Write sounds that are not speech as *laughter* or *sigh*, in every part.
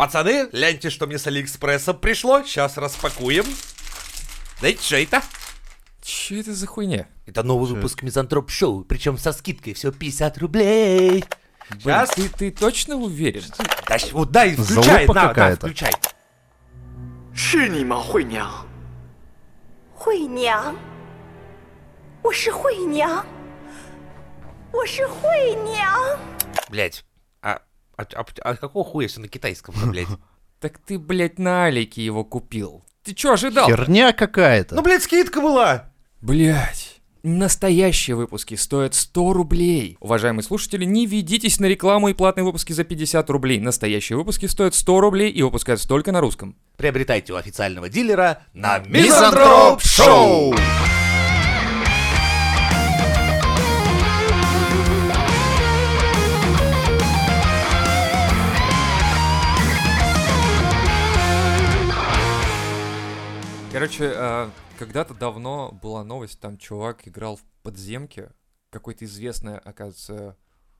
Пацаны, гляньте, что мне с Алиэкспресса пришло. Сейчас распакуем. Дайте, что это? Че это за хуйня? Это новый выпуск Мизантроп Шоу, причем со скидкой всего 50 рублей. Блин, Сейчас. ты, ты точно уверен? Да, щ- вот дай, включай, Залупа на, да, какая-то. включай. 是你吗，惠娘？惠娘，我是惠娘，我是惠娘。 Блять, а, а, а, а какого хуя все на китайском, блядь? *laughs* Так ты, блядь, на Алике его купил. Ты чё ожидал? Херня какая-то. Ну, блядь, скидка была. Блять. Настоящие выпуски стоят 100 рублей. Уважаемые слушатели, не ведитесь на рекламу и платные выпуски за 50 рублей. Настоящие выпуски стоят 100 рублей и выпускаются только на русском. Приобретайте у официального дилера на Мизантроп Мизантроп Шоу. Короче, а, когда-то давно была новость, там чувак играл в подземке, какой-то известный, оказывается,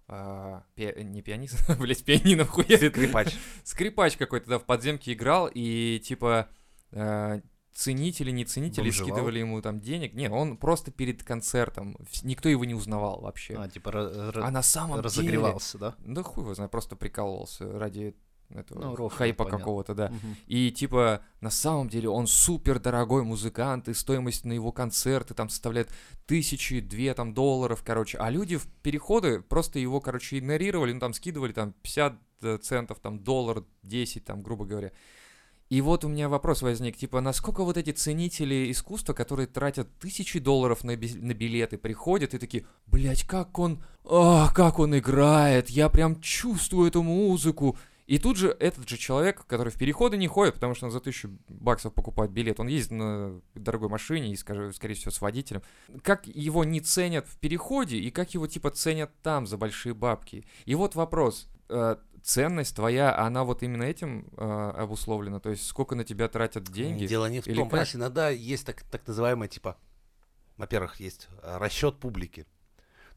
а, пи- не пианист, *laughs* блять, пианино хуярит. Скрипач. Скрипач какой-то, да, в подземке играл, и типа а, ценители, не ценители Бомжевал? скидывали ему там денег. Не, он просто перед концертом, никто его не узнавал вообще. А, типа А на самом деле... разогревался, да? Да хуй его знает, просто прикалывался ради этого Ну, рофла, хайпа какого-то, да. Мгм. И типа на самом деле он супер дорогой музыкант, и стоимость на его концерты там составляет тысячи, две там долларов, короче. А люди в переходы просто его, короче, игнорировали, ну там скидывали там 50 центов, там доллар, 10 там, грубо говоря. И вот у меня вопрос возник, типа, насколько вот эти ценители искусства, которые тратят тысячи долларов на, би- на билеты, приходят и такие, блять, как он, а, как он играет, я прям чувствую эту музыку. И тут же этот же человек, который в переходы не ходит, потому что он за тысячу баксов покупает билет, он ездит на дорогой машине и, скажем, скорее всего, с водителем. Как его не ценят в переходе и как его, типа, ценят там за большие бабки. И вот вопрос, э, ценность твоя, она вот именно этим э, обусловлена? То есть сколько на тебя тратят деньги? Дело не в Или том, как? понимаешь, иногда есть так, так называемое, типа, во-первых, есть расчет публики.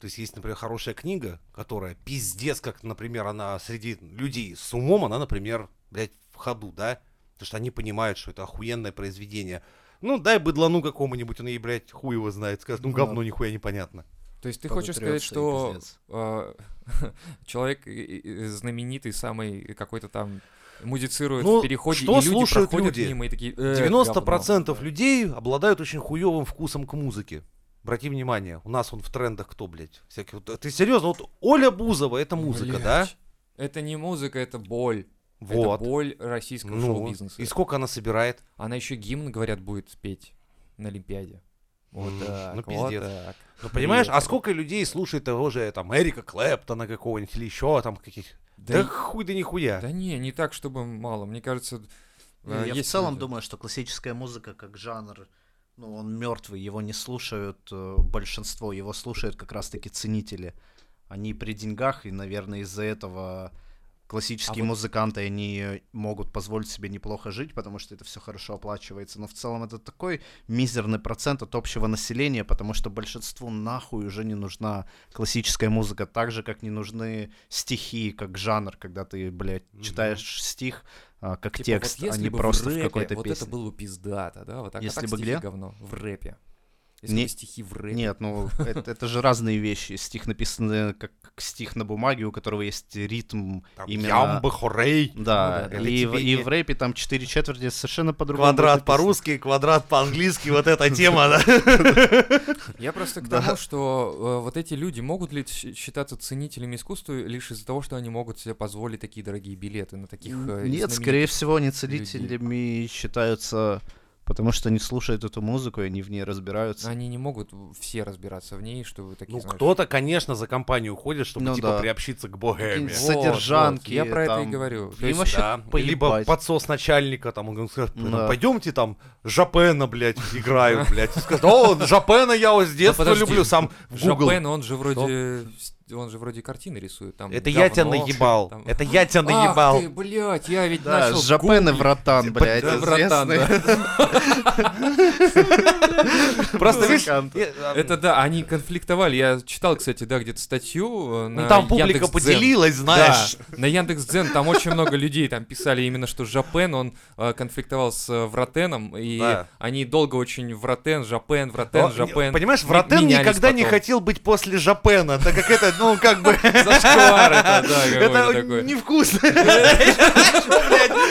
То есть есть, например, хорошая книга, которая пиздец, как, например, она среди людей с умом, она, например, блядь, в ходу, да? Потому что они понимают, что это охуенное произведение. Ну, дай быдлану какому-нибудь, он ей, блядь, хуй его знает, скажет, ну, Ну, говно нихуя непонятно. То есть ты хочешь сказать, что э, *laughs* человек знаменитый, самый какой-то там музицирует Ну, в переходе, что и люди слушают проходят люди? мимо и такие... «Э, 90% говно». людей обладают очень хуевым вкусом к музыке. Обрати внимание, у нас он в трендах кто, блядь? Всякие, вот, ты серьезно, вот Оля Бузова, это музыка, да? Блядь. Это не музыка, это боль. Вот. Это боль российского Ну, шоу-бизнеса. и сколько она собирает? Она еще гимн, говорят, будет петь на Олимпиаде. Вот так, ну, вот пиздец. так. Ну, понимаешь, а Приехали. сколько людей слушает того же, там, Эрика Клэптона какого-нибудь или еще там каких Да, Да, и- хуй да нихуя. да не, не так, чтобы мало. Мне кажется, Не, э, Я в есть целом люди. думаю, что классическая музыка как жанр, ну, он мертвый, его не слушают э, большинство, его слушают как раз-таки ценители. Они при деньгах, и, наверное, из-за этого классические А вот- музыканты, они могут позволить себе неплохо жить, потому что это все хорошо оплачивается. Но в целом это такой мизерный процент от общего населения, потому что большинству нахуй уже не нужна классическая музыка, так же, как не нужны стихи, как жанр, когда ты, блядь, читаешь стих а, как Типа, текст, вот а не бы просто в, в, рэпе, какой-то вот песне. это было бы пиздато, да? Вот так, а Если так бы где? говно. В рэпе. Если Не- стихи в рэпе. Нет, ну это, это же разные вещи. Стих написан как стих на бумаге, у которого есть ритм Там именно... Ямба, хорей, Да, Ну да, и, в, и в рэпе там четыре четверти совершенно по-другому. квадрат по-русски, квадрат по-английски, вот эта *laughs* тема, да? Я просто к тому, что э, вот эти люди могут ли считаться ценителями искусства лишь из-за того, что они могут себе позволить такие дорогие билеты на таких э, Нет, скорее всего, они целителями считаются, потому что они слушают эту музыку, и они в ней разбираются. Они не могут все разбираться в ней, чтобы такие, Ну, знаешь, кто-то, конечно, за компанию уходит, чтобы, Ну типа, да. приобщиться к богеме. Вот, содержанки, вот, я про это и там, говорю. То есть, вообще Да, *laughs* либо подсос начальника, там, он скажет, Да. пойдемте там, Жапена, блядь, *laughs* играю, блядь. И скажет, О, Жапена я вот с детства люблю, сам. *laughs* Шопен, он же вроде он же вроде картины рисует. Там Это я тебя говно, наебал. там- Это я тебя *laughs* Ах наебал. ты, блядь, я ведь Да, начал Жапен и. Вратан, блядь, Да, братан, известные. *laughs* Просто видишь, э, Это да, они конфликтовали. Я читал, кстати, да, где-то статью э, на ну, там публика поделилась, знаешь. На Яндекс.Дзен там очень много людей там писали именно, что Жапен, он э, конфликтовал с э, Вратеном, и они долго очень Вратен, Жапен, Вратен, Жапен. Понимаешь, Вратен никогда не хотел быть после Жапена, так как это, ну, как бы... Зашквар это, да, *laughs* Это такой. невкусно. *laughs*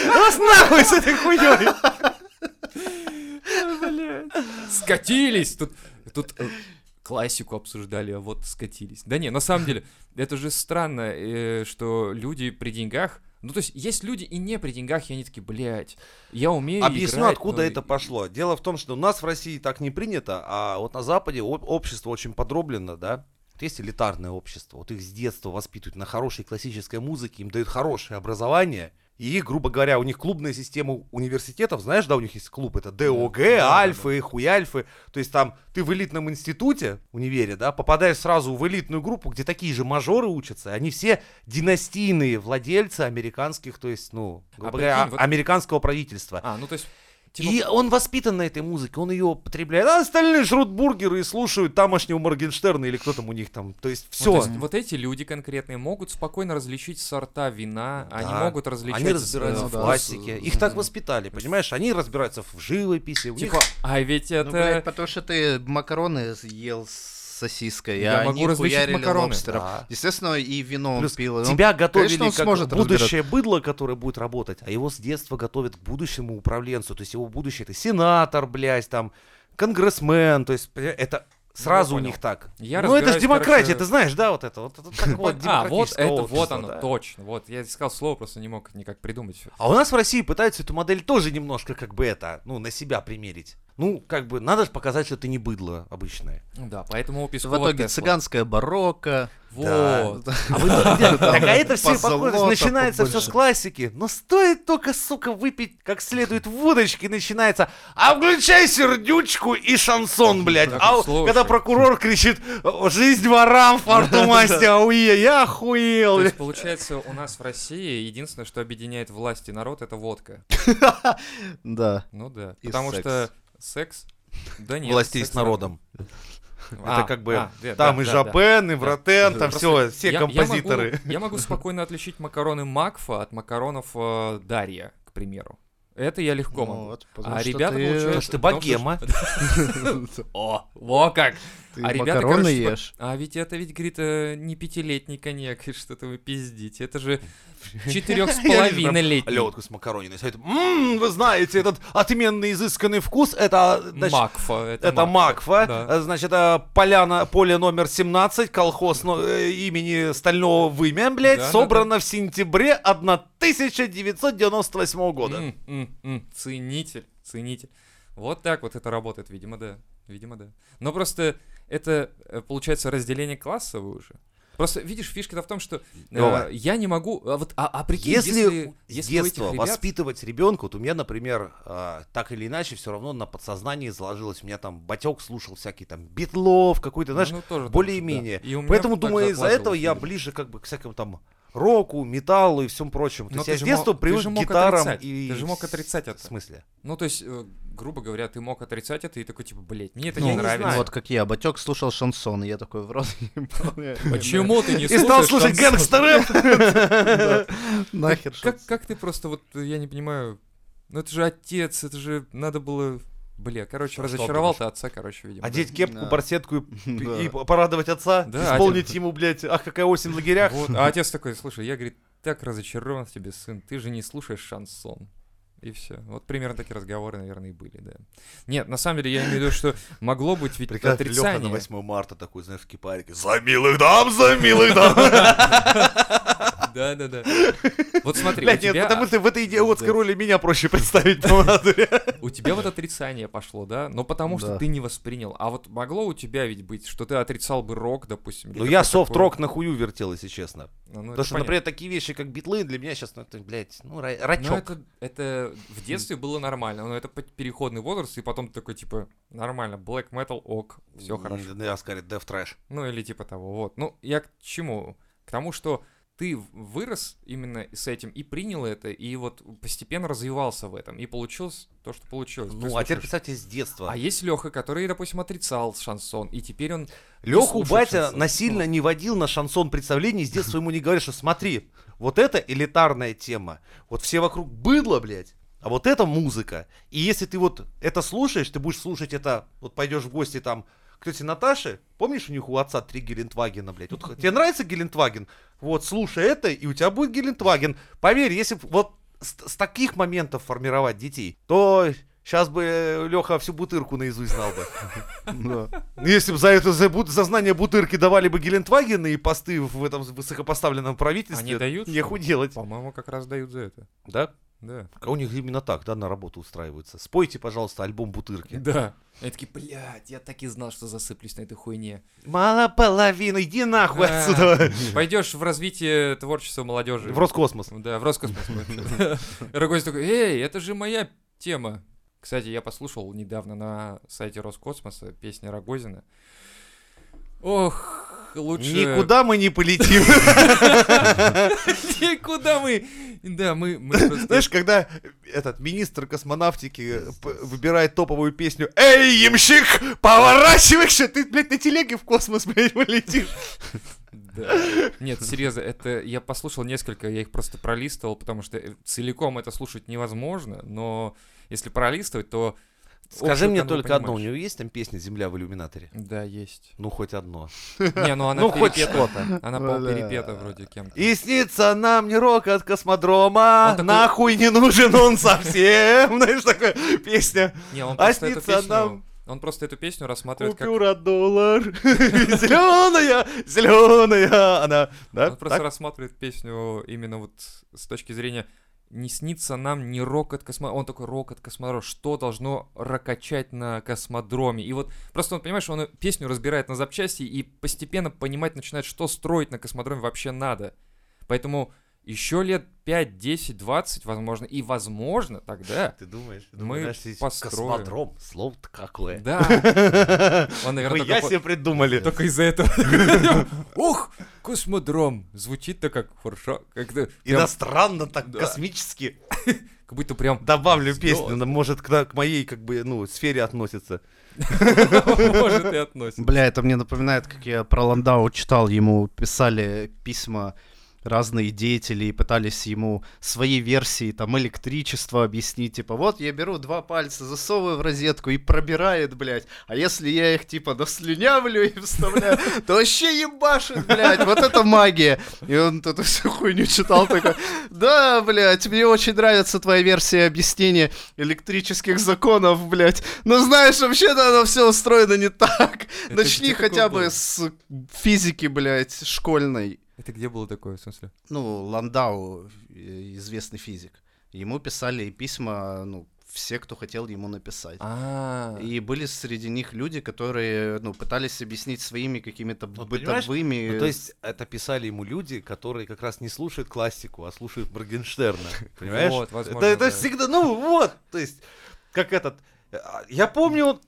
Нас нахуй с этой хуйней. Скатились! Тут, тут э, классику обсуждали, а вот скатились. Да не, на самом деле, это же странно, э, что люди при деньгах... Ну, то есть, есть люди и не при деньгах, и они такие, блядь, я умею Объясню, играть, откуда но это пошло. Дело в том, что у нас в России так не принято, а вот на Западе об- общество очень подроблено, да. Вот Есть элитарное общество, вот их с детства воспитывают на хорошей классической музыке, им дают хорошее образование, и, грубо говоря, у них клубная система университетов, знаешь, да, у них есть клуб, это ДОГ, Альфы, Хуяльфы, то есть там ты в элитном институте, универе, да, попадаешь сразу в элитную группу, где такие же мажоры учатся, они все династийные владельцы американских, то есть, ну, грубо говоря, прикинь, вот- американского правительства. А, ну, то есть... типа, И он воспитан на этой музыке, он ее употребляет. А остальные жрут бургеры и слушают тамошнего Моргенштерна или кто там у них там. То есть ну, все. есть вот эти люди конкретные могут спокойно различить сорта вина, они Да. могут различать... Они разбираются э, в да, классике. с- Их так воспитали, понимаешь? Они разбираются в живописи. У них Типа, а ведь Ну, это... блядь, потому что ты макароны ел с сосиской, Я а могу они хуярили макароны. лобстером. Да. Естественно, и вино он Плюс пил. и он- тебя готовили конечно, он как сможет будущее быдло, которое будет работать, а его с детства готовят к будущему управленцу. То есть его будущее это сенатор, блядь, там, конгрессмен. То есть это сразу у понял. них так. Я ну это же демократия, короче- ты знаешь, да, вот это? Вот такое вот А, вот это, вот оно, да. точно. Вот, я искал слово, просто не мог никак придумать. А у нас в России пытаются эту модель тоже немножко как бы это, ну, на себя примерить. Ну, как бы, надо же показать, что ты не быдло обычное. Да, поэтому у В Пескова итоге Тесла. цыганская барокко. Вот. *laughs* А вы так а это все похоже, начинается все с классики. Но стоит только, сука, выпить как следует водочки, начинается, а включай сердючку и шансон, блядь. Так, А слушай. когда прокурор кричит, жизнь ворам, фарту масти, ауе, я охуел. То есть, получается, у нас в России единственное, что объединяет власть и народ, это водка. *laughs* Да. Ну да. Потому что секс... Да нет. Властей с народом. А, Это как бы, а, да, там да, и да, Жапен, и Вратен, там все, все я- я могу- композиторы. Я могу спокойно отличить макароны Макфа от макаронов э, Дарья, к примеру. Это я легко могу. вот, А ребята, ты- получается... Потому что ты богема. *laughs* О, во как! Ты а ребята, макароны короче, типа, ешь. А ведь это ведь, говорит, э, не пятилетний коньяк, и что-то вы пиздите. Это же *laughs* четырех с половиной летний. Лёдку с макарониной. Ммм, вы знаете, этот отменный изысканный вкус, это, значит, Макфа. Это, Это Макфа, Да. э, значит, это поляна, поле номер 17, колхоз но- э, имени Стального Вымя, блядь, Да, да, собрано в сентябре 1998 года. М, м, м, Ценитель, ценитель. Вот так вот это работает, видимо, да. Видимо, да. Но просто это, э, получается, разделение классовое уже. Просто, видишь, фишка-то в том, что э, я не могу... А, вот, а, а прикинь, Если, если, если детства ребят- воспитывать ребенка, вот у меня, например, а, так или иначе, все равно на подсознании заложилось. У меня там батек слушал всякий там битлов, какой-то, знаешь, Ну, так более-менее. да. Поэтому, думаю, из-за этого я ближе как бы к всякому там року, металлу и всем прочему. То Но есть ты я с же детства мог- ты привык же к мог гитарам отрицать, и... ты же мог отрицать В это. смысле? Ну, то есть, э, грубо говоря, ты мог отрицать это и такой, типа, блядь, мне это Ну, не нравится. знаю. Вот как я, Батек слушал шансон, и я такой в рот. *laughs* Почему ты не И стал слушаешь слушать гэнгстер *laughs* Нахер как ты просто, вот, я не понимаю, ну это же отец, это же надо было... Бля, короче, Что разочаровал ты отца, короче, видимо. Одеть кепку, Да. барсетку и, *laughs* Да. и порадовать отца, Да, исполнить ему, блядь, ах, какая осень в лагерях. Вот, А отец такой, слушай, я, говорит, так разочарован в тебе, сын, ты же не слушаешь шансон. И все. Вот примерно такие разговоры, наверное, и были, да. Нет, на самом деле, я имею в виду, что могло быть ведь Прикольно, Леха на отрицание. 8 марта такой, знаешь, в кипарике. За милых дам, за милых дам. *laughs* Да-да-да. *laughs* Вот смотри, у Блядь, нет, тебя, потому что в этой идиотской Да. роли меня проще представить *laughs* по у тебя вот отрицание пошло, да? Но потому что Да. ты не воспринял. А вот могло у тебя ведь быть, что ты отрицал бы рок, допустим. Ну я софт-рок на хую вертел, если честно. Ну, ну, Потому что, понятно. например, такие вещи, как битлы, для меня сейчас, ну, это, блядь, ну, ра- Ну, рачок. это, это в детстве было нормально, но это переходный возраст, и потом ты такой, типа, нормально, black metal, ок, все хорошо. Я скорее Death Trash. Ну, или типа того, вот. Ну, я к чему? К тому, что ты вырос именно с этим и принял это, и вот постепенно развивался в этом, и получилось то, что получилось. Ну, а теперь представьте с детства. А есть Леха, который, допустим, отрицал шансон, и теперь он... Леху батя шансон. насильно не водил на шансон представлений, с детства ему не говорят, что смотри, вот это элитарная тема, вот все вокруг быдло, блядь, а вот это музыка. И если ты вот это слушаешь, ты будешь слушать это, вот пойдешь в гости там к тете Наташе, помнишь, у них у отца три Гелендвагена, блядь, вот тебе нравится Гелендваген? Вот, слушай это, и у тебя будет Гелендваген. Поверь, если вот с, с таких моментов формировать детей, то сейчас бы Леха всю бутырку наизусть знал бы. Если бы за это за, знание бутырки давали бы Гелендвагены и посты в этом высокопоставленном правительстве, Они дают, неху делать. По-моему, как раз дают за это. Да? Да. А у них именно так, да, на работу устраиваются. Спойте, пожалуйста, альбом бутырки. Да. Они такие, блядь, я так и знал, что засыплюсь на этой хуйне. Мало половины, иди нахуй Да. отсюда. Пойдешь в развитие творчества молодежи. В Роскосмос. Да, в Роскосмос. *laughs* Рогозин такой, эй, это же моя тема. Кстати, я послушал недавно на сайте Роскосмоса песни Рогозина. Ох, лучше... Никуда мы не полетим. *laughs* Никуда мы... Да, мы... *laughs* Знаешь, когда этот министр космонавтики п- выбирает топовую песню «Эй, ямщик, поворачивайся!» Ты, блядь, на телеге в космос, блядь, полетишь. Да. Нет, серьезно, это я послушал несколько, я их просто пролистывал, потому что э, целиком это слушать невозможно, но если пролистывать, то... Скажи мне только одно, у него есть там песня «Земля в иллюминаторе»? Да, есть. Ну, хоть одно. Не, ну она *laughs* Ну, хоть перепета. что-то. Она Бля. полперепета вроде кем-то. И снится нам не рок от космодрома, нахуй не нужен он совсем. *laughs* Знаешь, такая песня. Не, он А просто эту песню... Он просто эту песню рассматривает как... Купюра доллар, *laughs* зеленая, зеленая, она, да? Он просто рассматривает песню именно вот с точки зрения не снится нам ни рок от космодрома. Он такой рок от космодрома. Что должно ракачать на космодроме? И вот просто он, понимаешь, он песню разбирает на запчасти и постепенно понимать начинает, что строить на космодроме вообще надо. Поэтому еще лет 5, 10, 20, возможно, и возможно тогда... *laughs* Ты думаешь? Мы думаешь, построим. Космодром, слово-то какое. Да, *laughs* он, наверное, Хуя только, себе придумали. только из-за этого. *laughs* Ух, космодром. Звучит-то как хорошо. Как-то Иностранно так, Да. космически. как будто прям Добавлю песню, она может к к моей, как бы, ну, сфере относится. может и относится. Бля, это мне напоминает, как я про Ландау читал, ему писали письма разные деятели и пытались ему свои версии там электричества объяснить, типа, вот я беру два пальца, засовываю в розетку и пробирает, блядь, а если я их, типа, дослюнявлю и вставляю, то вообще ебашит, блядь, вот это магия. И он эту всю хуйню читал, такой, да, блядь, мне очень нравится твоя версия объяснения электрических законов, блядь, но знаешь, вообще-то оно все устроено не так. Начни хотя бы с физики, блядь, школьной. Это где было такое, в смысле? Ну, Ландау, э, известный физик. Ему писали письма, ну, все, кто хотел ему написать. А, И были среди них люди, которые, ну, пытались объяснить своими какими-то Вот понимаешь, бытовыми... Ну, то есть это писали ему люди, которые как раз не слушают классику, а слушают Моргенштерна. *laughs* Понимаешь? Вот, возможно, это, это да. всегда, ну вот, то есть, как этот... а, Я помню,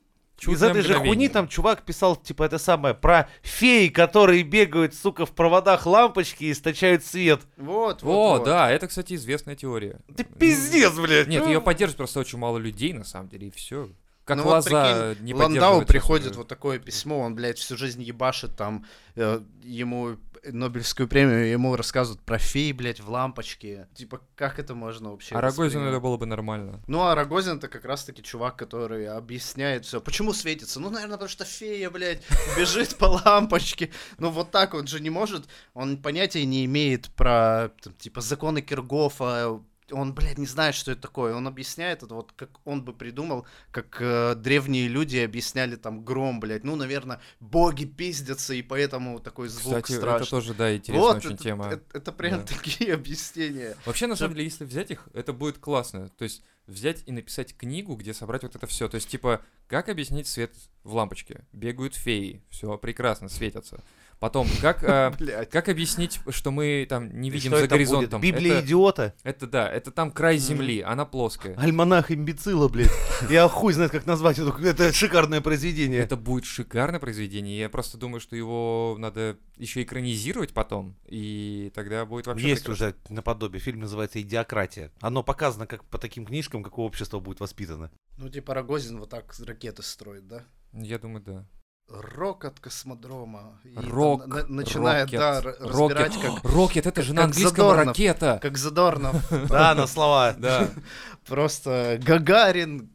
из Чудное этой же мгновение. хуйни там чувак писал, типа, это самое, про феи, которые бегают, сука, в проводах лампочки и источают свет. Вот, вот, О, вот. да, это, кстати, известная теория. Ты пиздец, блядь. Нет, ну. ее поддерживает просто очень мало людей, на самом деле, и все. Как Ну вот лоза прикинь, не Ландау приходит вот такое письмо, он, блядь, всю жизнь ебашит там, э, ему Нобелевскую премию, ему рассказывают про фей, блядь, в лампочке. Типа, как это можно вообще А Рогозину это было бы нормально. Ну, а Рогозин это как раз-таки чувак, который объясняет все. Почему светится? Ну, наверное, потому что фея, блядь, бежит по лампочке. Ну, вот так он же не может. Он понятия не имеет про, там, типа, законы Киргофа, он, блядь, не знает, что это такое. Он объясняет это вот, как он бы придумал, как э, древние люди объясняли там гром, блядь. Ну, наверное, боги пиздятся, и поэтому такой звук Кстати, страшный. это тоже, да, интересная вот, очень это, тема. Это, это прям Да. такие *laughs* объяснения. Вообще, на самом деле, если взять их, это будет классно. То есть взять и написать книгу, где собрать вот это все. То есть, типа, как объяснить свет в лампочке? Бегают феи, все прекрасно, светятся. Потом, как, *laughs* Блядь. как объяснить, что мы там не видим за это будет? горизонтом? Библия это, идиота? это да, это там край земли, она плоская. Альманах имбецила, блядь. Я хуй знает, как назвать это. Это шикарное произведение. Это будет шикарное произведение. Я просто думаю, что его надо еще экранизировать потом, и тогда будет вообще Есть прекрасно. уже наподобие. Фильм называется «Идиократия». Оно показано как по таким книжкам, какое общество будет воспитано. Ну, типа Рогозин вот так ракеты строит, да? Я думаю, да. Рок от космодрома. И там на- начинает, рокет, да, р- рокет. разбирать, как, Рокет, это же на английском Задорнов. ракета. как Задорнов. *laughs* Да, на слова. Да. *laughs* Просто Гагарин,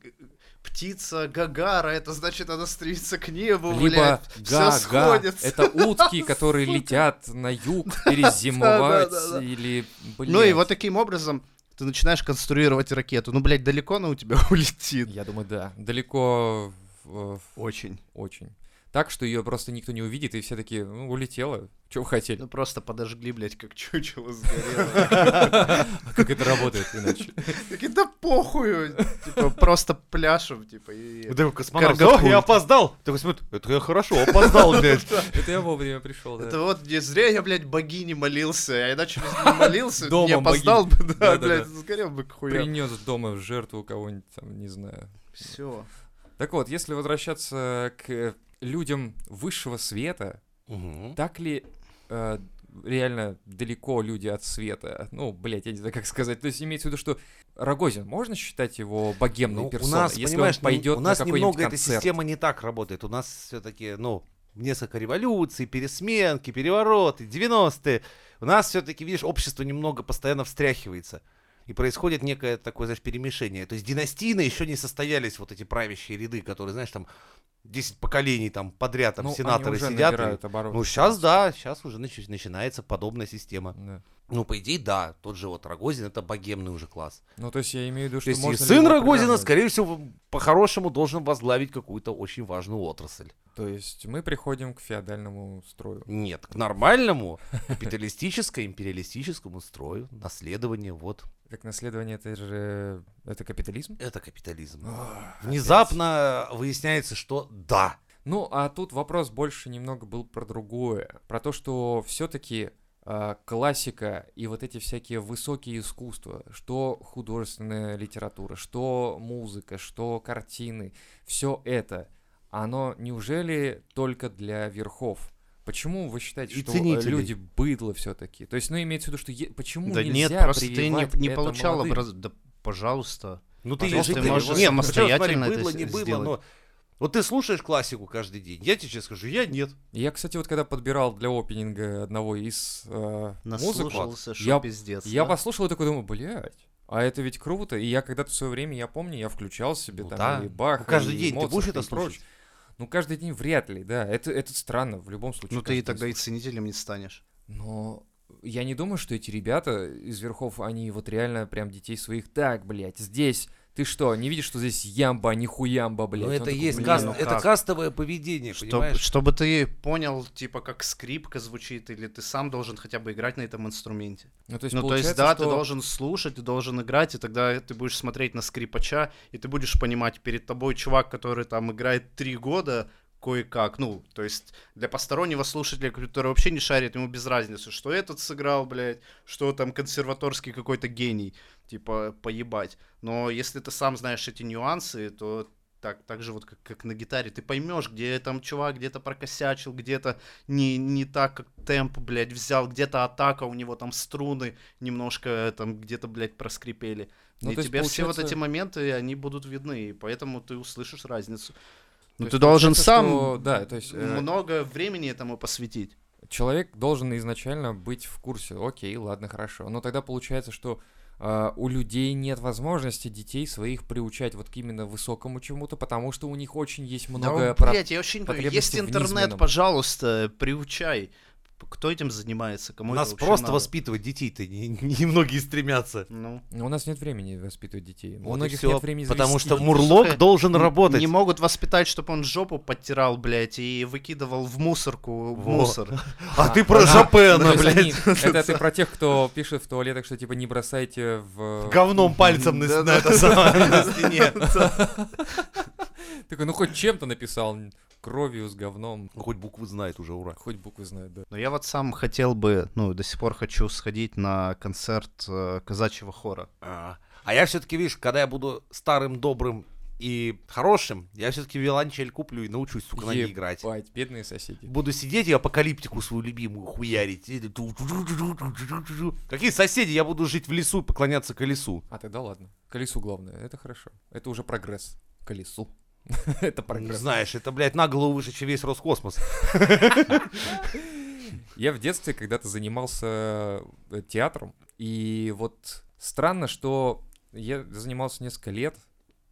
птица Гагара, это значит, она стремится к небу, Либо блядь. Все га-га. сходится. Это утки, *laughs* которые летят на юг перезимовать. Или, Ну и блядь. вот таким образом ты начинаешь конструировать ракету. Ну, блядь, далеко она у тебя улетит. Я думаю, да. Далеко Очень. очень. Так, что ее просто никто не увидит, и все такие, ну, улетела. Чего вы хотели? Ну, просто подожгли, блядь, как чучело сгорело. А как это работает иначе? Такие, да похуй. Типа, просто пляшем, типа, и... Такой космонавт. «О, я опоздал. Такой смотрит, это я хорошо опоздал, *laughs* блядь. Это я вовремя пришел, да. Это вот не зря я, блядь, богине молился, а иначе бы не молился, Дома не опоздал бы, да, блядь, сгорел бы к хуям. Принес дома в жертву кого-нибудь там, не знаю. Все. Так вот, если возвращаться к людям высшего света, Мгм. так ли э, реально далеко люди от света? Ну, блядь, я не знаю, как сказать. То есть имеется в виду, что Рогозин, можно считать его богемной Ну, у персоной, нас, если понимаешь, он пойдет у нас на немного эта концерт? система не так работает. У нас все-таки, ну, несколько революций, пересменки, перевороты, 90-е. У нас все-таки, видишь, общество немного постоянно встряхивается. И происходит некое такое, знаешь, перемешение. То есть династийно еще не состоялись вот эти правящие ряды, которые, знаешь, там 10 поколений там подряд там Ну, сенаторы уже сидят. и- обороты. Ну, сейчас да, сейчас уже начи- начинается подобная система. Да. Ну, по идее, да, тот же вот Рогозин это богемный уже класс. Ну, то есть я имею в виду, То что есть и можно сын Рогозина, скорее всего, по-хорошему должен возглавить какую-то очень важную отрасль. То есть мы приходим к феодальному строю. Нет, к нормальному капиталистическо-империалистическому строю, наследование, вот, Как наследование, это же... Это капитализм? это капитализм. Ах, Внезапно выясняется, что да. Ну, а тут вопрос больше немного был про другое. Про то, что все-таки классика и вот эти всякие высокие искусства, что художественная литература, что музыка, что картины, все это, оно неужели только для верхов? Почему вы считаете, И что э, ценителей. люди быдло все-таки? То есть, ну, имеется в виду, что е- почему Да нельзя нет, просто ты не, не это получал образ... Да, пожалуйста. Ну ты, Пожалуйста, же- ты можешь нет, самостоятельно смотри, это было, не было, сделать. но вот ты слушаешь классику каждый день, я тебе сейчас скажу, я нет. Я, кстати, вот когда подбирал для опенинга одного из э, что я- пиздец. Я да? послушал и такой думаю, блядь, а это ведь круто. И я когда-то в свое время, я помню, я включал себе Ну там да. и Баха, Ну, каждый и день ты Моцарта, будешь это и прочее. Ну, каждый день вряд ли, да. Это, это странно, в любом случае. Ну ты и тогда и ценителем не станешь. Но я не думаю, что эти ребята из верхов, они вот реально прям детей своих, так, блядь, здесь... Ты что, не видишь, что здесь ямба, а не хуямба, блядь? Он это такой, есть «Блин, каст- ну это как? кастовое поведение, Чтоб- понимаешь? чтобы ты понял, типа, как скрипка звучит, или ты сам должен хотя бы играть на этом инструменте. Ну, то есть, ну, то есть, да, ты что- должен слушать, ты должен играть, и тогда ты будешь смотреть на скрипача, и ты будешь понимать, перед тобой чувак, который там играет три года, кое-как, ну, то есть для постороннего слушателя, который вообще не шарит, ему без разницы, что этот сыграл, блядь, что там консерваторский какой-то гений, типа, поебать. Но если ты сам знаешь эти нюансы, то так, так же вот как, как на гитаре, ты поймешь, где там чувак где-то прокосячил, где-то не, не так, как темп, блядь, взял, где-то атака, у него там струны немножко там где-то, блядь, проскрипели. Ну, и тебе все вот получается- эти моменты, они будут видны, и поэтому ты услышишь разницу. Есть ты должен сам что- да, то есть, э, много времени этому посвятить. человек должен изначально быть в курсе. Окей, ладно, хорошо. Но тогда получается, что а, у людей нет возможности детей своих приучать вот к именно высокому чему-то, потому что у них очень есть много... да, про- блядь, я вообще не понимаю. Есть интернет, низменном. пожалуйста, приучай. Кто этим занимается? Кому Нас это вообще просто надо? воспитывать детей-то не- немногие стремятся. Ну, Но у нас нет времени воспитывать детей. У Вот и многих всё, нет времени потому завести что. Мурлок Слушай, должен работать. Не могут воспитать, чтобы он жопу подтирал, блядь, и выкидывал в мусорку в Во. мусор. А ты про А, то есть блядь. они- *laughs* Это ты про тех, кто пишет в туалетах, что типа не бросайте в... Говном пальцем на *laughs* стене. *laughs* Такой, ну хоть чем-то написал, кровью с говном. Ну, Хоть буквы знает уже, ура. Хоть буквы знает, да. Но я вот сам хотел бы, ну, до сих пор хочу сходить на концерт э, казачьего хора. А а я все-таки, видишь, когда я буду старым, добрым и хорошим, я все-таки виолончель куплю и научусь, сука, на ней играть. Ебать, бедные соседи. Буду сидеть и апокалиптику свою любимую хуярить. Какие соседи? Я буду жить в лесу и поклоняться колесу. А тогда ладно. Колесу главное, это хорошо. Это уже прогресс. Колесу. *laughs* Это Ну, прогресс. Знаешь, это, блядь, на голову выше, чем весь Роскосмос. *laughs* Я в детстве когда-то занимался э, театром, и вот странно, что я занимался несколько лет,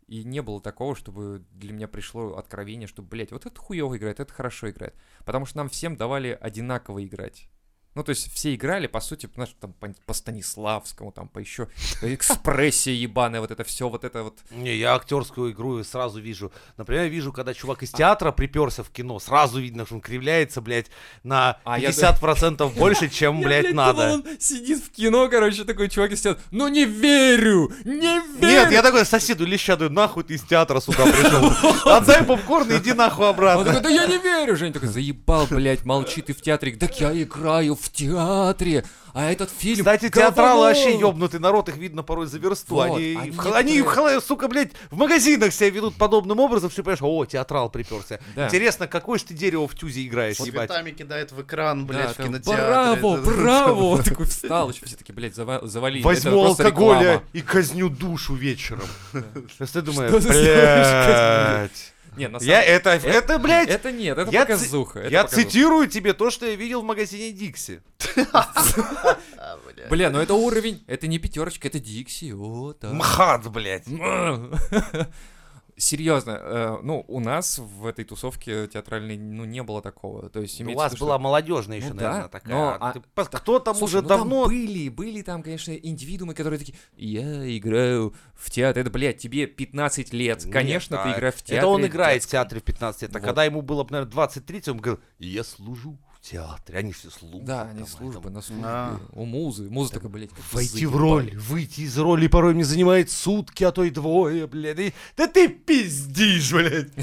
и не было такого, чтобы для меня пришло откровение, что, блядь, вот это хуево играет, это хорошо играет. Потому что нам всем давали одинаково играть. Ну, то есть все играли, по сути, знаешь, там по, по Станиславскому, там по еще экспрессия ебаная, вот это все, вот это вот. Не, я актерскую игру сразу вижу. Например, я вижу, когда чувак из театра приперся в кино, сразу видно, что он кривляется, блядь, на А я 50% больше, чем, блядь, надо. он сидит в кино, короче, такой чувак из театра, ну не верю, не верю. Нет, я такой соседу леща даю, нахуй ты из театра сюда пришел. *laughs* Отдай попкорн и иди нахуй Он обратно. такой, да я не верю, Женя такой, заебал, блядь, молчи ты в театре. Так я играю в театре, а этот фильм Кстати, говно». театралы вообще ёбнутый народ, их видно порой за версту. Вот, они, они в- они, некоторые- в- сука, блядь, в магазинах себя ведут подобным образом, что ты понимаешь, о, театрал приперся. Да. Интересно, какое ж ты дерево в тюзе играешь, ебать. Цветами кидает в экран, Да, блядь, в там, кинотеатре. Браво, Это- браво! *laughs* Такой встал, еще все таки, блядь, зава- завалили. Возьму алкоголя и казню душу вечером. Ты думаешь, Что ты сделаешь, блядь. Не, на Я самом- это, это, блядь, Это нет, это я ци- показуха. это я показуха. цитирую тебе то, что я видел в магазине Дикси. *laughs* Бля. Ну это уровень, это не пятерочка, это Дикси. Так. МХАТ, блядь. *laughs* Серьезно, э, ну, у нас в этой тусовке театральной, ну, не было такого. То есть, У вас виду, что- была молодежная еще, Ну наверное, да, такая. но, А а, ты по- Кто там Слушай, уже ну там давно... были, были там, конечно, индивидуумы, которые такие, я играю в театр. Это, блядь, тебе 15 лет. Нет, Конечно, ты а играешь в театре. Это он играет в театре в 15 лет. А Вот. когда ему было, наверное, 20-30, он говорил, я служу театре. Они все служат. Да, они там, службы там. на службе. А. У музы. Муза такая, блядь, как Войти в роль, выйти из роли порой мне занимает сутки, а то и двое, блядь. И- Да ты пиздишь, блядь. *laughs*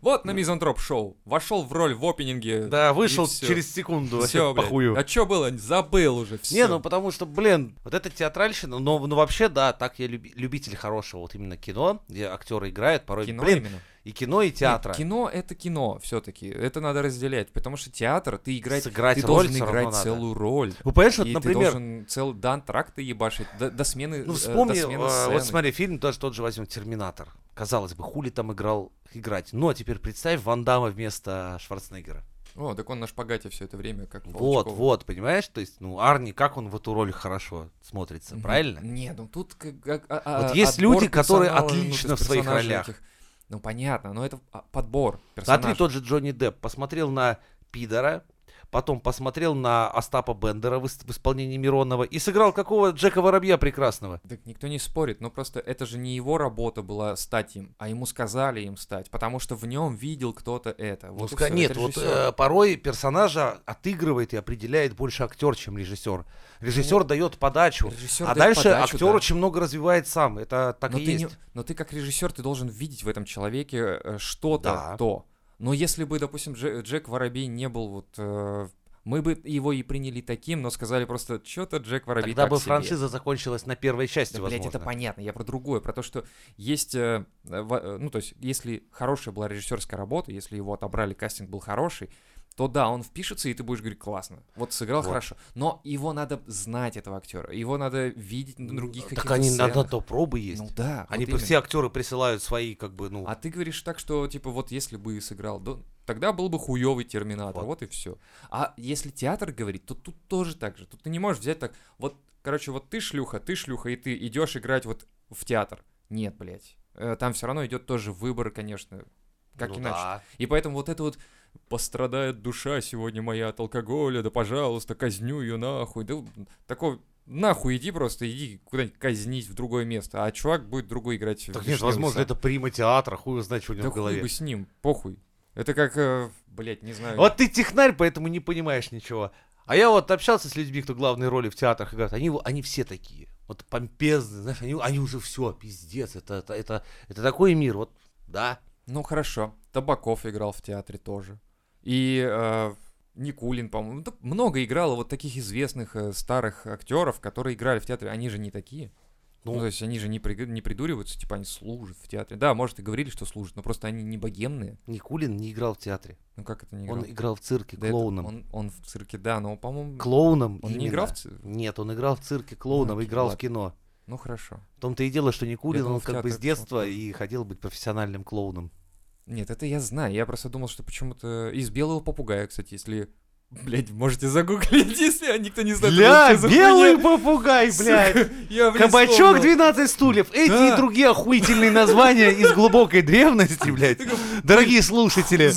Вот на Мизантроп шоу. Вошел в роль в опенинге. Да, вышел через секунду, Все, похую. А что было? Забыл уже. Все. Не, ну потому что, блин, вот это театральщина, но ну, вообще, да, так я люби- любитель хорошего вот именно кино, где актеры играют, порой, кино блин, именно. И кино, и театра. Нет, кино это кино все-таки. Это надо разделять. Потому что театр, ты играть, Сыграть ты роль должен играть надо. целую роль. Ну, понимаешь, вот, и например, ты должен целый до антракта ебашить, до, до смены ну э, вспомни, до смены э, сцены. вот смотри, фильм даже тот же возьмем «Терминатор». Казалось бы, хули там играл играть. Ну, а теперь представь Ван Дамма вместо Шварценеггера. О, так он на шпагате все это время, как Вот, Волчков. вот, понимаешь? То есть, ну, Арни, как он в эту роль хорошо смотрится, правильно? Не, ну тут как... а- а- Вот есть отбор люди, которые ну, отлично есть в своих ролях. этих. Ну понятно, но это а, подбор Смотри, персонажей. тот же Джонни Депп посмотрел на Пидора, потом посмотрел на Остапа Бендера в, в исполнении Миронова и сыграл какого Джека Воробья прекрасного. Так никто не спорит, но просто это же не его работа была стать им, а ему сказали им стать, потому что в нем видел кто-то это. Ну, Вот всё, нет, это вот э, порой персонажа отыгрывает и определяет больше актер, чем режиссер. Режиссер дает подачу, Режиссер а дает дальше подачу, актер да. очень много развивает сам. Это так но и есть. не- но ты как режиссер, ты должен видеть в этом человеке э, что-то, Да. то. Но если бы, допустим, Дже- Джек Воробей не был вот... э, мы бы его и приняли таким, но сказали просто, что-то Джек Воробей Тогда бы себе». франшиза закончилась на первой части, Да, блядь, возможно. это понятно. Я про другое, про то, что есть, э, э, ну, то есть, если хорошая была режиссерская работа, если его отобрали, кастинг был хороший, то да, он впишется, и ты будешь говорить, классно, вот сыграл Вот. хорошо. Но его надо знать, этого актера, его надо видеть на других Так каких-то они на, на сценах. то пробы есть. Ну да, они вот именно. все актеры присылают свои, как бы, ну. А ты говоришь так, что, типа, вот если бы сыграл, да, тогда был бы хуёвый Терминатор, Вот. вот, и все. А если театр говорит, то тут тоже так же. Тут ты не можешь взять так, вот, короче, вот ты шлюха, ты шлюха, и ты идешь играть вот в театр. Нет, блядь. Э, Там все равно идет тоже выбор, конечно, как ну иначе. да. И поэтому вот это вот пострадает душа сегодня моя от алкоголя, да пожалуйста, казню ее нахуй. Да такой нахуй иди просто, иди куда-нибудь казнить в другое место, а чувак будет другой играть. в Так нет, «Вишневый возможно, сад». это прима театра, хуй его знает, что у него Да в хуй голове. бы с ним, похуй. Это как, э, блядь, не знаю. Вот ты технарь, поэтому не понимаешь ничего. А я вот общался с людьми, кто главные роли в театрах, и говорят, они, они все такие. Вот помпезные, знаешь, они, они уже все, пиздец, это, это, это, это такой мир, вот, да. Ну хорошо. Табаков играл в театре тоже. И э, Никулин, по-моему. Ну, много играло вот таких известных э, старых актеров, которые играли в театре. Они же не такие. Ну, Ну. то есть они же не, при- не придуриваются, типа они служат в театре. Да, может, и говорили, что служат, но просто они не богемные. Никулин не играл в театре. Ну как это не играл? Он играл в цирке Да это клоуном. он, он в цирке, да, но, по-моему... Клоуном Он не именно. играл в ци- Нет, он играл в цирке клоуном, Ну, играл в ладно. кино. Ну хорошо. В том-то и дело, что Никулин, думал, он в как бы с детства и хотел быть профессиональным клоуном. Нет, это я знаю. Я просто думал, что почему-то из белого попугая, кстати, если... Блять, можете загуглить, *laughs* если а никто не знает. Бля, что белый хуйня. попугай, блядь! *laughs* Я, Кабачок вспомнил. 12 стульев. Эти Да. и другие охуительные названия из глубокой древности, блядь. Дорогие слушатели.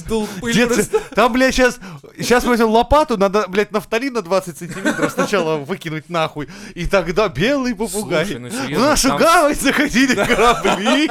Дед, там, блядь, сейчас, сейчас возьмем лопату, надо, блядь, нафталин на 20 сантиметров сначала выкинуть нахуй, и тогда белый попугай. Слушай, ну В серьезно, нашу там- гавань заходили корабли.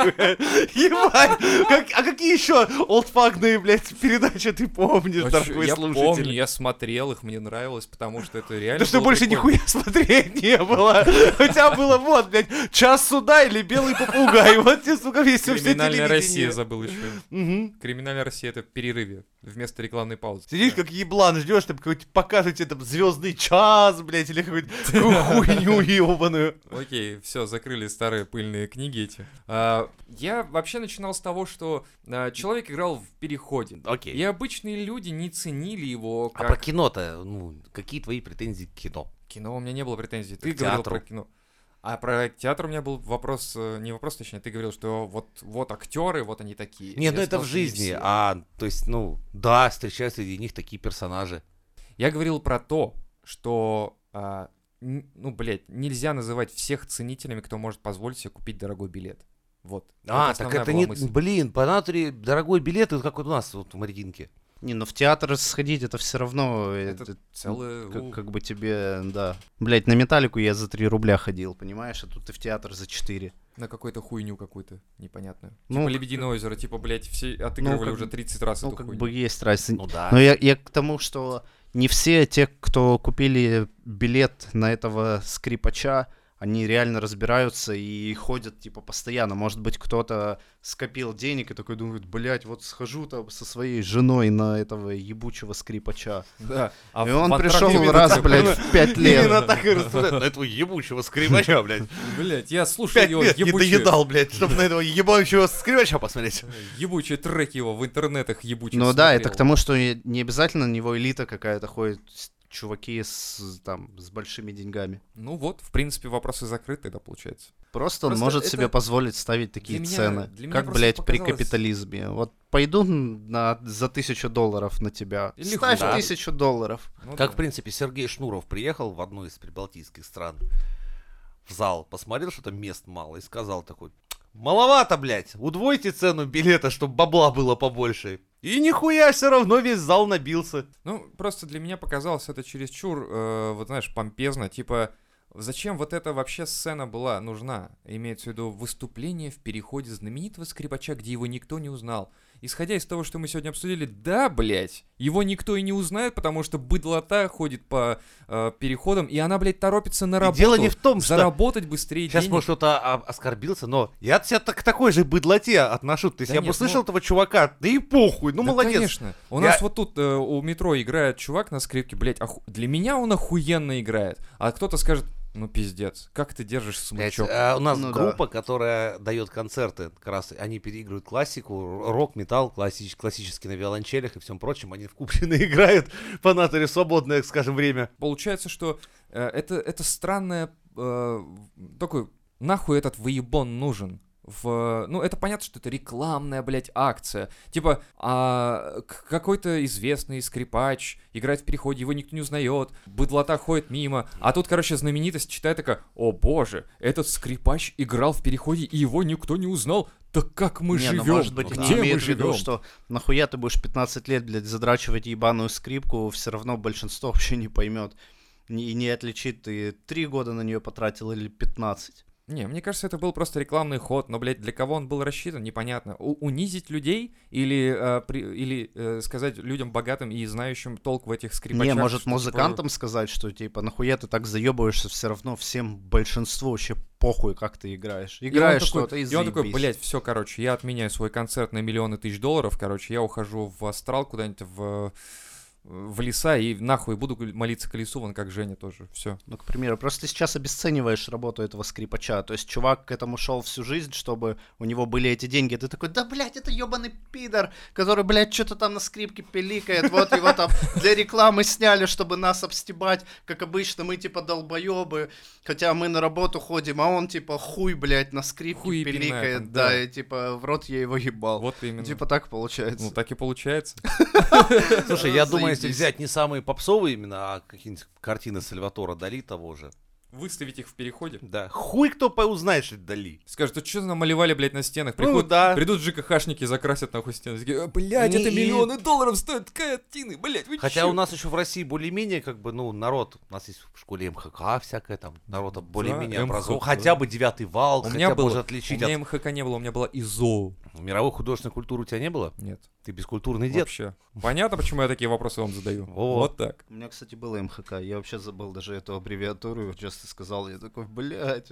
Ебать. Как- а какие еще олдфагные, блядь, передачи ты помнишь, Вообще, дорогой я слушатель? помню, я смотрел их, мне нравилось, потому что это реально Да что больше прикольно. нихуя *laughs* смотреть не было. Хотя было вот, блядь, час суда или белый попугай. Вот тебе, сука, весь все Криминальная Россия забыл еще. Криминальная Россия это в перерыве вместо рекламной паузы. Сидишь как еблан, ждешь, там какой-то покажут тебе там звездный час, блядь, или какую-то *laughs* хуйню ебаную. Окей, все, закрыли старые пыльные книги эти. А, я вообще начинал с того, что а, человек играл в переходе. Окей. И обычные люди не ценили его А как... кино-то, ну, какие твои претензии к кино? Кино у меня не было претензий. Ты К говорил театру. про кино. А про театр у меня был вопрос, э, не вопрос, точнее, ты говорил, что вот, вот актеры, вот они такие. Нет, ну Я это сказал, в жизни, все. а, то есть, ну, да, встречаются среди них такие персонажи. Я говорил про то, что, а, ну, блядь, нельзя называть всех ценителями, кто может позволить себе купить дорогой билет. Вот. А, Это так это не, мысль. блин, по натуре дорогой билет, это как вот у нас вот в Мариинке. Не, ну в театр сходить это все равно... Это это целое... как, как бы тебе, да. Блять, на металлику я за 3 рубля ходил, понимаешь? А тут ты в театр за 4. На какую-то хуйню какую-то непонятную. Ну, типа «Лебединое озеро», типа, блядь, все отыгрывали как уже бы- 30 раз Ну, эту как хуйню. бы есть разница. Ну да. Но я, я к тому, что не все те, кто купили билет на этого скрипача, они реально разбираются и ходят, типа, постоянно. Может быть, кто-то скопил денег и такой думает, блядь, вот схожу там со своей женой на этого ебучего скрипача. Да. А и он пришел раз, такой, блядь, в 5 лет. Именно так и рассуждают. На этого ебучего скрипача, *laughs* блядь. Блядь, я слушал Пять его лет не ебучие, доедал, блядь, чтобы на этого ебучего скрипача посмотреть. ебучие треки его в интернетах ебучих Ну да, это к тому, что не обязательно на него элита какая-то ходит, чуваки с, там, с большими деньгами. Ну вот, в принципе, вопросы закрыты тогда, получается. Просто он Просто может это себе позволить ставить такие для меня- цены. для меня как, блядь, при показалось- капитализме. Вот пойду на, за тысячу долларов на тебя. Или Ставь. Да. тысячу долларов. Ну Как, да. в принципе, Сергей Шнуров приехал в одну из прибалтийских стран в зал, посмотрел, что там мест мало, и сказал такой, маловато, блядь, удвойте цену билета, чтобы бабла было побольше. И нихуя, все равно весь зал набился. Ну, просто для меня показалось это чересчур, э, вот знаешь, помпезно, типа, зачем вот эта вообще сцена была нужна? Имеется в виду выступление в переходе знаменитого скрипача, где его никто не узнал. Исходя из того, что мы сегодня обсудили, да, блядь, его никто и не узнает, потому что быдлота ходит по э, переходам, и она, блядь, торопится на И работу. дело не в том, что Заработать быстрее Сейчас, денег. может, кто-то оскорбился, но я от себя так, к такой же быдлоте отношу. То есть Да я бы нет, услышал ну- этого чувака, да и похуй, ну Да, молодец. конечно. У Я- нас вот тут э, у метро играет чувак на скрипке, блядь, оху- для меня он охуенно играет. А кто-то скажет, ну пиздец, как ты держишь Блядь, смычок? а, у нас Ну да. группа, которая дает концерты, как раз они переигрывают классику, рок, металл, классич- классический на виолончелях и всем прочем, они в Куприно *laughs* играют по натуре в свободное, скажем, время. Получается, что э, это, это странное... э, такой, нахуй этот выебон нужен? В... Ну, это понятно, что это рекламная, блядь, акция. Типа, а, какой-то известный скрипач играет в переходе, его никто не узнает, быдлота ходит мимо. А тут, короче, знаменитость читает такая, о боже, этот скрипач играл в переходе, и его никто не узнал. Так как мы не, живем? ну, может быть, Где мы имеют в виду, что нахуя ты будешь 15 лет, блядь, задрачивать ебаную скрипку, все равно большинство вообще не поймет. И не отличит, ты 3 года на нее потратил или 15. Не, мне кажется, это был просто рекламный ход, но, блядь, для кого он был рассчитан, непонятно. У- унизить людей или, э, при- или э, сказать людям богатым и знающим толк в этих скрипачах? не, может, что, типа, музыкантам сказать, что типа нахуя ты так заебываешься, все равно всем большинству вообще похуй, как ты играешь. Играешь что-то и И он такой, блядь, все, короче, я отменяю свой концерт на миллионы тысяч долларов, короче, я ухожу в астрал куда-нибудь в, в леса и нахуй буду молиться колесу, вон как Женя тоже, все. Ну, к примеру, просто ты сейчас обесцениваешь работу этого скрипача. То есть чувак к этому шел всю жизнь, чтобы у него были эти деньги. Ты такой, да, блядь, это ебаный пидор, который, блядь, что-то там на скрипке пиликает. Вот его там для рекламы сняли, чтобы нас обстебать. Как обычно, мы типа долбоебы. Хотя мы на работу ходим, а он типа хуй, блядь, на скрипке Хуй пиликает. да. да. и типа в рот я его ебал. Вот именно. Типа так получается. Ну, так и получается. *laughs* Слушай, я думаю, если Заебись. взять не самые попсовые именно, а какие-нибудь картины Сальватора Дали того же. Выставить их в переходе. Да. Хуй кто узнает, что это Дали. Скажут, а что намалевали, блядь, на стенах? Ну Приход- да. Придут ЖКХшники, закрасят нахуй стены. Такие, «А, блядь, Не- это миллионы долларов стоят картины, блядь, вы Хотя чё?» у нас еще в России более-менее, как бы, ну, народ, у нас есть в школе МХК всякое, там, народ более-менее МХК. образован. Хотя бы девятый вал, У хотя меня бы было, может у отличить меня от... МХК не было, у меня была ИЗО. Мировой художественной культуры у тебя не было? Нет, Ты бескультурный дед. вообще. Понятно, почему я такие вопросы вам задаю? Во. Вот так. У меня, кстати, было МХК. Я вообще забыл даже эту аббревиатуру. Вот ты сказал, я такой, блядь,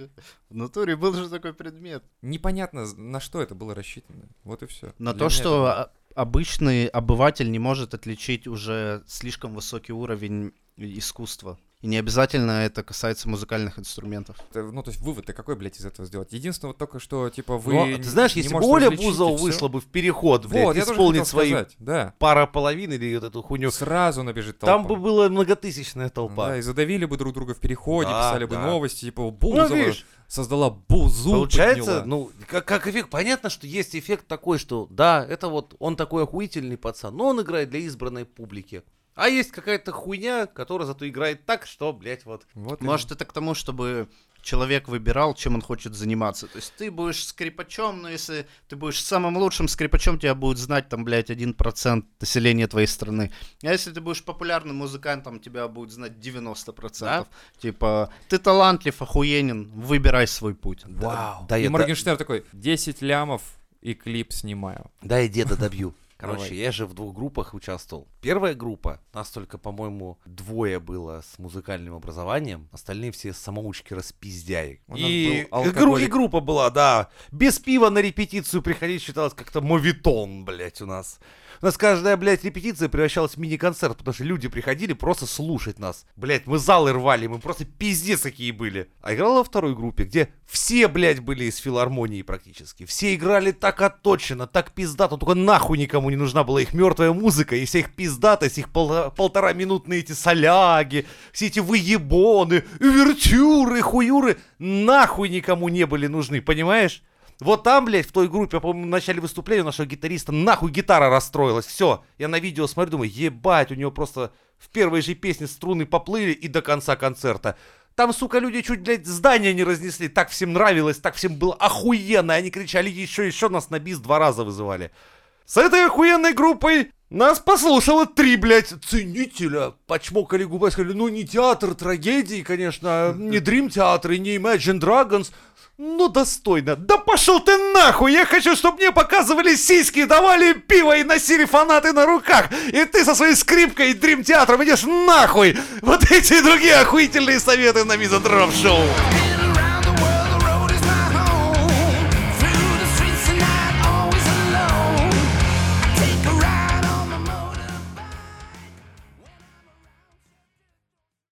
в натуре был же такой предмет. Непонятно, на что это было рассчитано. Вот и все. На то, что а- обычный обыватель не может отличить уже слишком высокий уровень искусства. И не обязательно это касается музыкальных инструментов. Ну, то есть вывод-то какой, блядь, из этого сделать? Единственное, вот только что, типа, вы Ну, не- ты знаешь, не если бы Оля Бузова вышла бы в переход, блядь, Вот, хотел свои сказать, да. пара половин или вот эту хуйню, Сразу набежит толпа. там бы была многотысячная толпа. Да, и задавили бы друг друга в переходе, Да, писали бы да. новости, типа, Ну, Бузова видишь, создала Бузу, Получается, подняла. ну, как, как эффект, понятно, что есть эффект такой, что да, это вот он такой охуительный пацан, но он играет для избранной публики. А есть какая-то хуйня, которая зато играет так, что, блядь, вот. Вот Может, это к тому, чтобы человек выбирал, чем он хочет заниматься. То есть ты будешь скрипачом, но если ты будешь самым лучшим скрипачом, тебя будет знать там, блядь, 1% населения твоей страны. А если ты будешь популярным музыкантом, тебя будет знать 90%. Да? Типа, ты талантлив, охуенен, выбирай свой путь. Вау. Да, и я, да, Моргенштерн такой, 10 лямов и клип снимаю. да, я деда добью. Короче, Давай. я же в двух группах участвовал. Первая группа, нас только, по-моему, двое было с музыкальным образованием, остальные все самоучки распиздяи. У нас И, был и гру- и алкоголик. группа была, да, без пива на репетицию приходить считалось как-то мовитон, блядь, у нас. У нас каждая, блядь, репетиция превращалась в мини-концерт, потому что люди приходили просто слушать нас. Блядь, мы залы рвали, мы просто пиздец какие были. А играла во второй группе, где все, блядь, были из филармонии практически. Все играли так отточено, так пиздато, только нахуй никому не нужна была их мертвая музыка, и вся их пиздатость, их пол- полтора минутные эти соляги, все эти выебоны, увертюры, хуюры, нахуй никому не были нужны, понимаешь? Вот там, блядь, в той группе, я помню, в начале выступления у нашего гитариста нахуй гитара расстроилась. Все. Я на видео смотрю, думаю, ебать, у него просто в первой же песне струны поплыли и до конца концерта. Там, сука, люди чуть, блядь, здание не разнесли. Так всем нравилось, так всем было охуенно. Они кричали еще, еще нас на бис два раза вызывали. С этой охуенной группой нас послушало три, блядь, ценителя. Почмокали губы сказали, ну не театр трагедии, конечно, не *laughs* Dream театр и не Imagine Dragons, ну достойно. Да пошел ты нахуй, я хочу, чтобы мне показывали сиськи, давали пиво и носили фанаты на руках. И ты со своей скрипкой и Dream театром идешь нахуй. Вот эти и другие охуительные советы на Мизантроп Шоу.